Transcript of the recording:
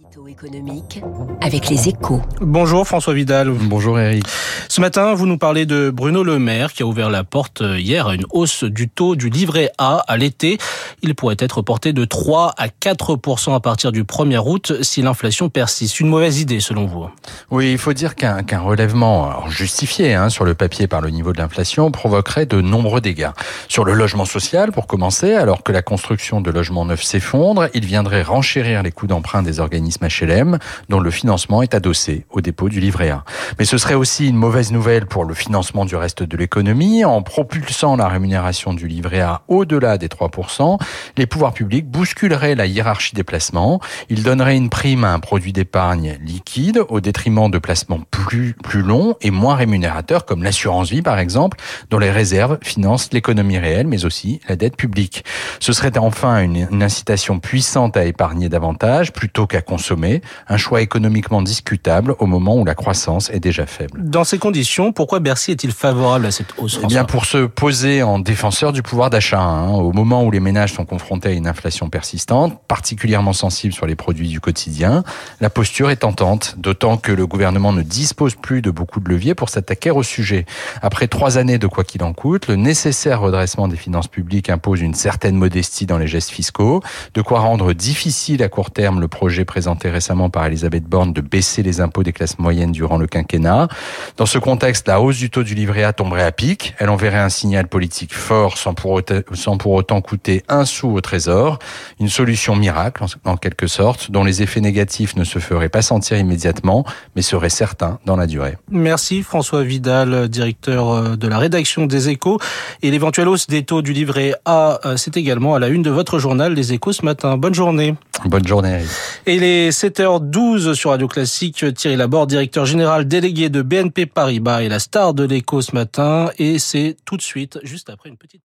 Édito économique avec les échos. Bonjour François Vidal. Bonjour Eric. Ce matin, vous nous parlez de Bruno Le Maire qui a ouvert la porte hier à une hausse du taux du livret A à l'été. Il pourrait être porté de 3 à 4 à partir du 1er août si l'inflation persiste. Une mauvaise idée selon vous Oui, il faut dire qu'un qu'un relèvement justifié hein, sur le papier par le niveau de l'inflation provoquerait de nombreux dégâts. Sur le logement social, pour commencer, alors que la construction de logements neufs s'effondre, il viendrait renchérir les coûts d'emprunt des organismes HLM, dont le financement est adossé au dépôt du livret A. Mais ce serait aussi une mauvaise nouvelle pour le financement du reste de l'économie. En propulsant la rémunération du livret A au-delà des 3%, les pouvoirs publics bousculeraient la hiérarchie des placements. Ils donneraient une prime à un produit d'épargne liquide au détriment de placements plus, plus longs et moins rémunérateurs, comme l'assurance vie par exemple, dont les réserves financent l'économie réelle, mais aussi la dette publique. Ce serait enfin une, une incitation puissante à épargner davantage plutôt qu'à consommer, un choix économiquement discutable au moment où la croissance est déjà faible. Dans ces conditions, pourquoi Bercy est-il favorable à cette hausse Eh bien, pour se poser en défenseur du pouvoir d'achat, hein, au moment où les ménages sont confrontés à une inflation persistante, particulièrement sensible sur les produits du quotidien, la posture est tentante, d'autant que le gouvernement ne dispose plus de beaucoup de leviers pour s'attaquer au sujet. Après trois années de quoi qu'il en coûte, le nécessaire redressement des finances publiques impose une certaine modestie dans les gestes fiscaux, de quoi rendre difficile à court terme le projet présenté présenté récemment par Elisabeth Borne de baisser les impôts des classes moyennes durant le quinquennat. Dans ce contexte, la hausse du taux du livret A tomberait à pic. Elle enverrait un signal politique fort sans pour autant, sans pour autant coûter un sou au Trésor. Une solution miracle, en quelque sorte, dont les effets négatifs ne se feraient pas sentir immédiatement, mais seraient certains dans la durée. Merci François Vidal, directeur euh, de la rédaction des Échos. Et l'éventuelle hausse des taux du livret A, euh, c'est également à la une de votre journal Les Échos ce matin. Bonne journée. Bonne journée. Et les 7h12 sur Radio Classique. Thierry Laborde, directeur général délégué de BNP Paribas et la star de l'écho ce matin. Et c'est tout de suite, juste après une petite